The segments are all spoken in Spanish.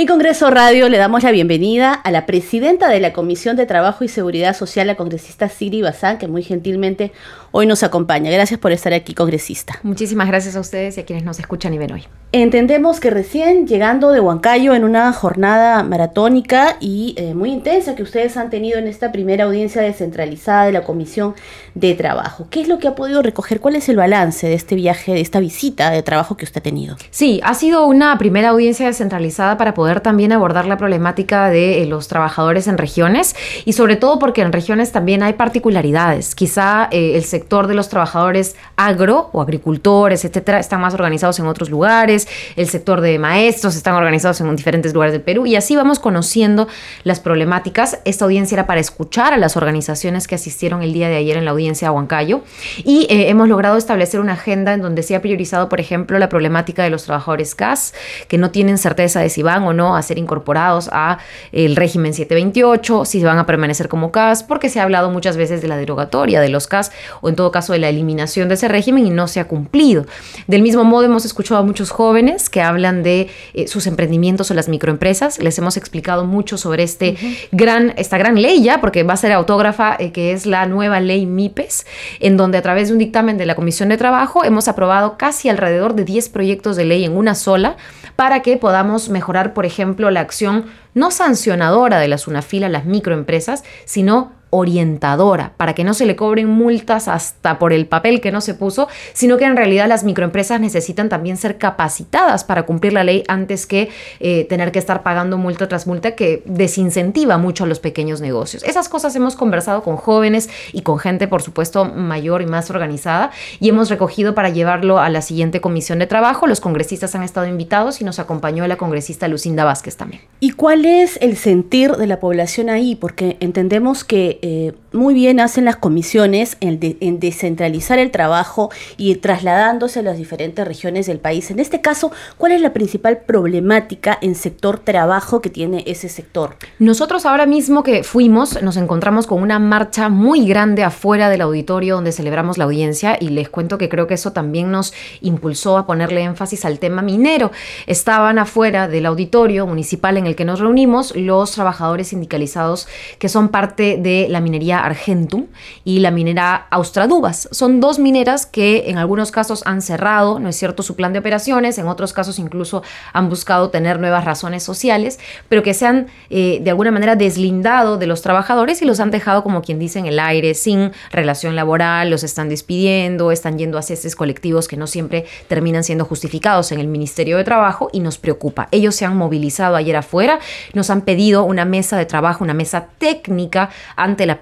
En Congreso Radio le damos la bienvenida a la presidenta de la Comisión de Trabajo y Seguridad Social, la congresista Siri Bazán, que muy gentilmente hoy nos acompaña. Gracias por estar aquí, congresista. Muchísimas gracias a ustedes y a quienes nos escuchan y ven hoy. Entendemos que recién llegando de Huancayo en una jornada maratónica y eh, muy intensa que ustedes han tenido en esta primera audiencia descentralizada de la Comisión de Trabajo. ¿Qué es lo que ha podido recoger? ¿Cuál es el balance de este viaje, de esta visita de trabajo que usted ha tenido? Sí, ha sido una primera audiencia descentralizada para poder también abordar la problemática de eh, los trabajadores en regiones y sobre todo porque en regiones también hay particularidades. Quizá eh, el sector de los trabajadores agro o agricultores, etcétera, están más organizados en otros lugares, el sector de maestros están organizados en diferentes lugares del Perú y así vamos conociendo las problemáticas. Esta audiencia era para escuchar a las organizaciones que asistieron el día de ayer en la audiencia a Huancayo y eh, hemos logrado establecer una agenda en donde se ha priorizado, por ejemplo, la problemática de los trabajadores CAS que no tienen certeza de si van o no a ser incorporados a el régimen 728, si van a permanecer como CAS, porque se ha hablado muchas veces de la derogatoria de los CAS o en todo caso de la eliminación de ese régimen y no se ha cumplido. Del mismo modo hemos escuchado a muchos jóvenes que hablan de eh, sus emprendimientos o las microempresas. Les hemos explicado mucho sobre este gran, esta gran ley ya, porque va a ser autógrafa, eh, que es la nueva ley MIPES, en donde a través de un dictamen de la Comisión de Trabajo hemos aprobado casi alrededor de 10 proyectos de ley en una sola para que podamos mejorar, por ejemplo, la acción no sancionadora de la SUNAFIL a las microempresas, sino orientadora, para que no se le cobren multas hasta por el papel que no se puso, sino que en realidad las microempresas necesitan también ser capacitadas para cumplir la ley antes que eh, tener que estar pagando multa tras multa que desincentiva mucho a los pequeños negocios. Esas cosas hemos conversado con jóvenes y con gente, por supuesto, mayor y más organizada y hemos recogido para llevarlo a la siguiente comisión de trabajo. Los congresistas han estado invitados y nos acompañó la congresista Lucinda Vázquez también. ¿Y cuál es el sentir de la población ahí? Porque entendemos que eh, muy bien hacen las comisiones en, descentralizar el trabajo y trasladándose a las diferentes regiones del país. En este caso, ¿cuál es la principal problemática en sector trabajo que tiene ese sector? Nosotros ahora mismo que fuimos, nos encontramos con una marcha muy grande afuera del auditorio donde celebramos la audiencia y les cuento que creo que eso también nos impulsó a ponerle énfasis al tema minero. Estaban afuera del auditorio municipal en el que nos reunimos los trabajadores sindicalizados que son parte de la minería Argentum y la minera Austradubas. Son dos mineras que en algunos casos han cerrado, no es cierto, su plan de operaciones, en otros casos incluso han buscado tener nuevas razones sociales, pero que se han eh, de alguna manera deslindado de los trabajadores y los han dejado, como quien dice, en el aire, sin relación laboral, los están despidiendo, están yendo a ceses colectivos que no siempre terminan siendo justificados en el Ministerio de Trabajo y nos preocupa. Ellos se han movilizado ayer afuera, nos han pedido una mesa de trabajo, una mesa técnica ante la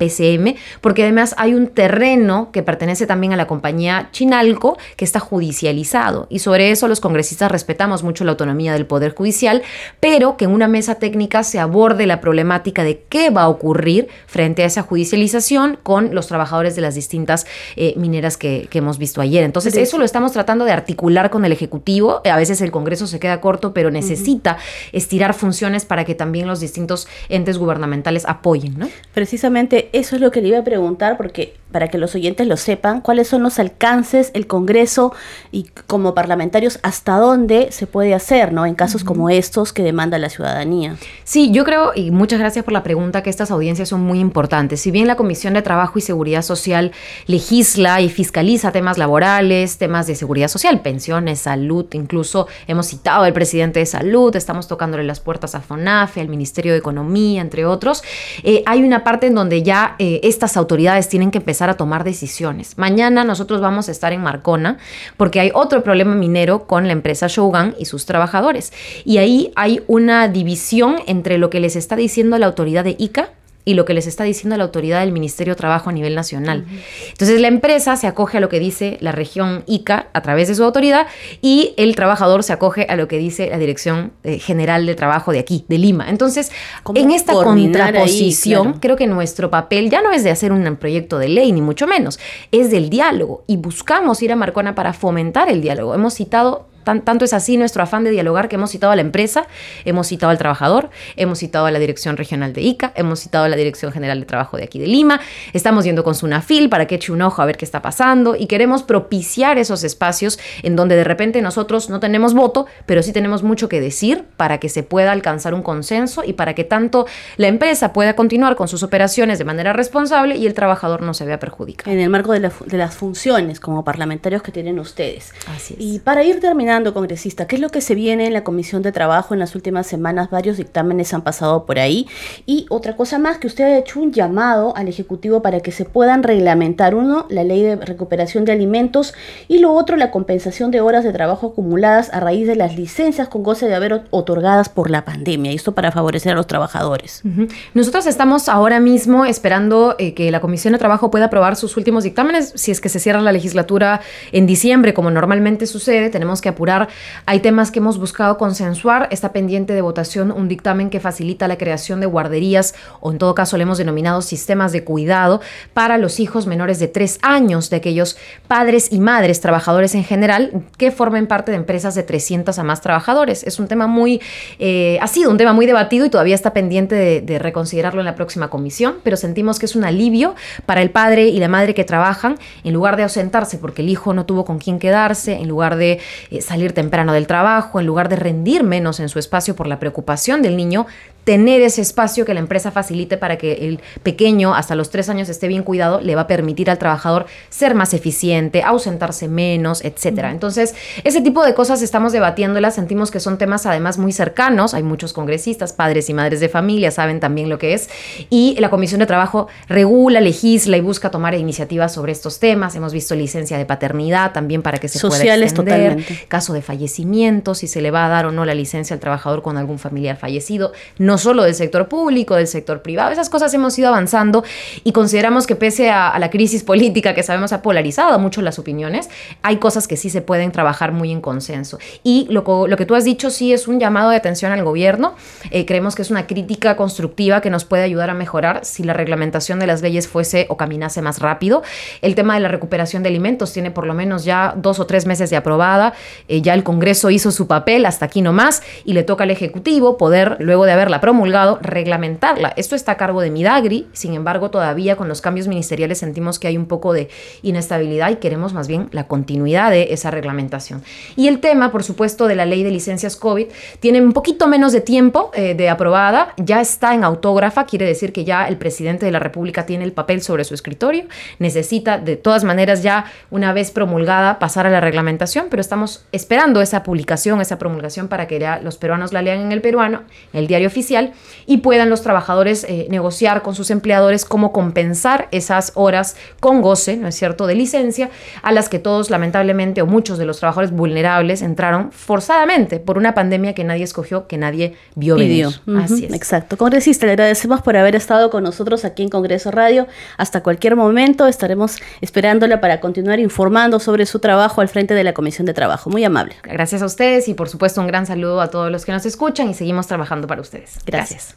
Porque además hay un terreno que pertenece también a la compañía Chinalco que está judicializado. Y sobre eso los congresistas respetamos mucho la autonomía del Poder Judicial, pero que en una mesa técnica se aborde la problemática de qué va a ocurrir frente a esa judicialización con los trabajadores de las distintas eh, mineras que, hemos visto ayer. Entonces, eso lo estamos tratando de articular con el Ejecutivo. A veces el Congreso se queda corto, pero necesita estirar funciones para que también los distintos entes gubernamentales apoyen. ¿no? Precisamente eso es lo que le iba a preguntar, porque para que los oyentes lo sepan, cuáles son los alcances, el Congreso y como parlamentarios, hasta dónde se puede hacer, ¿no? En casos como estos que demanda la ciudadanía. Sí, yo creo, y muchas gracias por la pregunta, que estas audiencias son muy importantes. Si bien la Comisión de Trabajo y Seguridad Social legisla y fiscaliza temas laborales, temas de seguridad social, pensiones, salud, incluso hemos citado al presidente de salud, estamos tocándole las puertas a FONAFE, al Ministerio de Economía, entre otros, eh, hay una parte en donde ya eh, estas autoridades tienen que empezar a tomar decisiones. Mañana nosotros vamos a estar en Marcona porque hay otro problema minero con la empresa Shogun y sus trabajadores. Y ahí hay una división entre lo que les está diciendo la autoridad de ICA y lo que les está diciendo la autoridad del Ministerio de Trabajo a nivel nacional. Entonces la empresa se acoge a lo que dice la región ICA a través de su autoridad y el trabajador se acoge a lo que dice la Dirección eh, General de Trabajo de aquí, de Lima. Entonces, en esta contraposición, creo que nuestro papel ya no es de hacer un proyecto de ley, ni mucho menos, es del diálogo y buscamos ir a Marcona para fomentar el diálogo. Hemos citado tanto es así nuestro afán de dialogar que hemos citado a la empresa, hemos citado al trabajador, hemos citado a la Dirección Regional de ICA, hemos citado a la Dirección General de Trabajo de aquí de Lima, estamos yendo con Sunafil para que eche un ojo a ver qué está pasando y queremos propiciar esos espacios en donde de repente nosotros no tenemos voto, pero sí tenemos mucho que decir para que se pueda alcanzar un consenso y para que tanto la empresa pueda continuar con sus operaciones de manera responsable y el trabajador no se vea perjudicado. En el marco de, de las funciones como parlamentarios que tienen ustedes. Así es. Y para ir terminando, congresista, ¿qué es lo que se viene en la Comisión de Trabajo en las últimas semanas? Varios dictámenes han pasado por ahí. Y otra cosa más, que usted ha hecho un llamado al Ejecutivo para que se puedan reglamentar, uno, la ley de recuperación de alimentos y lo otro, la compensación de horas de trabajo acumuladas a raíz de las licencias con goce de haber otorgadas por la pandemia. Y esto para favorecer a los trabajadores. Nosotros estamos ahora mismo esperando eh, que la Comisión de Trabajo pueda aprobar sus últimos dictámenes. Si es que se cierra la legislatura en diciembre, como normalmente sucede, tenemos que apurar hay temas que hemos buscado consensuar. Está pendiente de votación un dictamen que facilita la creación de guarderías o en todo caso le hemos denominado sistemas de cuidado para los hijos menores de tres años de aquellos padres y madres, trabajadores en general, que formen parte de empresas de 300 a más trabajadores. Es un tema muy, eh, ha sido un tema muy debatido y todavía está pendiente de, de reconsiderarlo en la próxima comisión, pero sentimos que es un alivio para el padre y la madre que trabajan en lugar de ausentarse porque el hijo no tuvo con quién quedarse, en lugar de eh, salir salir temprano del trabajo, en lugar de rendir menos en su espacio por la preocupación del niño, tener ese espacio que la empresa facilite para que el pequeño hasta los tres años esté bien cuidado, le va a permitir al trabajador ser más eficiente, ausentarse menos, etcétera. Entonces, ese tipo de cosas estamos debatiéndolas, sentimos que son temas además muy cercanos, hay muchos congresistas, padres y madres de familia, saben también lo que es, y la Comisión de Trabajo regula, legisla y busca tomar iniciativas sobre estos temas. Hemos visto licencia de paternidad también para que se Sociales pueda extender, totalmente. caso de fallecimiento, si se le va a dar o no la licencia al trabajador con algún familiar fallecido. No solo del sector público, del sector privado. Esas cosas hemos ido avanzando y consideramos que pese a, a la crisis política que sabemos ha polarizado mucho las opiniones, hay cosas que sí se pueden trabajar muy en consenso. Y lo, lo que tú has dicho sí es un llamado de atención al gobierno. Eh, creemos que es una crítica constructiva que nos puede ayudar a mejorar si la reglamentación de las leyes fuese o caminase más rápido. El tema de la recuperación de alimentos tiene por lo menos ya dos o tres meses de aprobada. Eh, ya el Congreso hizo su papel, hasta aquí nomás, y le toca al Ejecutivo poder, luego de haberla promulgado, reglamentarla. Esto está a cargo de Midagri, sin embargo, todavía con los cambios ministeriales sentimos que hay un poco de inestabilidad y queremos más bien la continuidad de esa reglamentación. Y el tema, por supuesto, de la ley de licencias COVID tiene un poquito menos de tiempo eh, de aprobada, ya está en autógrafa, quiere decir que ya el presidente de la República tiene el papel sobre su escritorio, necesita de todas maneras ya una vez promulgada pasar a la reglamentación, pero estamos esperando esa publicación, esa promulgación para que ya los peruanos la lean en el peruano, en el diario oficial y puedan los trabajadores eh, negociar con sus empleadores cómo compensar esas horas con goce, ¿no es cierto?, de licencia a las que todos lamentablemente o muchos de los trabajadores vulnerables entraron forzadamente por una pandemia que nadie escogió, que nadie vio Pidió. venir. Así es. Exacto. Congresista, le agradecemos por haber estado con nosotros aquí en Congreso Radio. Hasta cualquier momento estaremos esperándola para continuar informando sobre su trabajo al frente de la Comisión de Trabajo. Muy amable. Gracias a ustedes y por supuesto un gran saludo a todos los que nos escuchan y seguimos trabajando para ustedes. Gracias.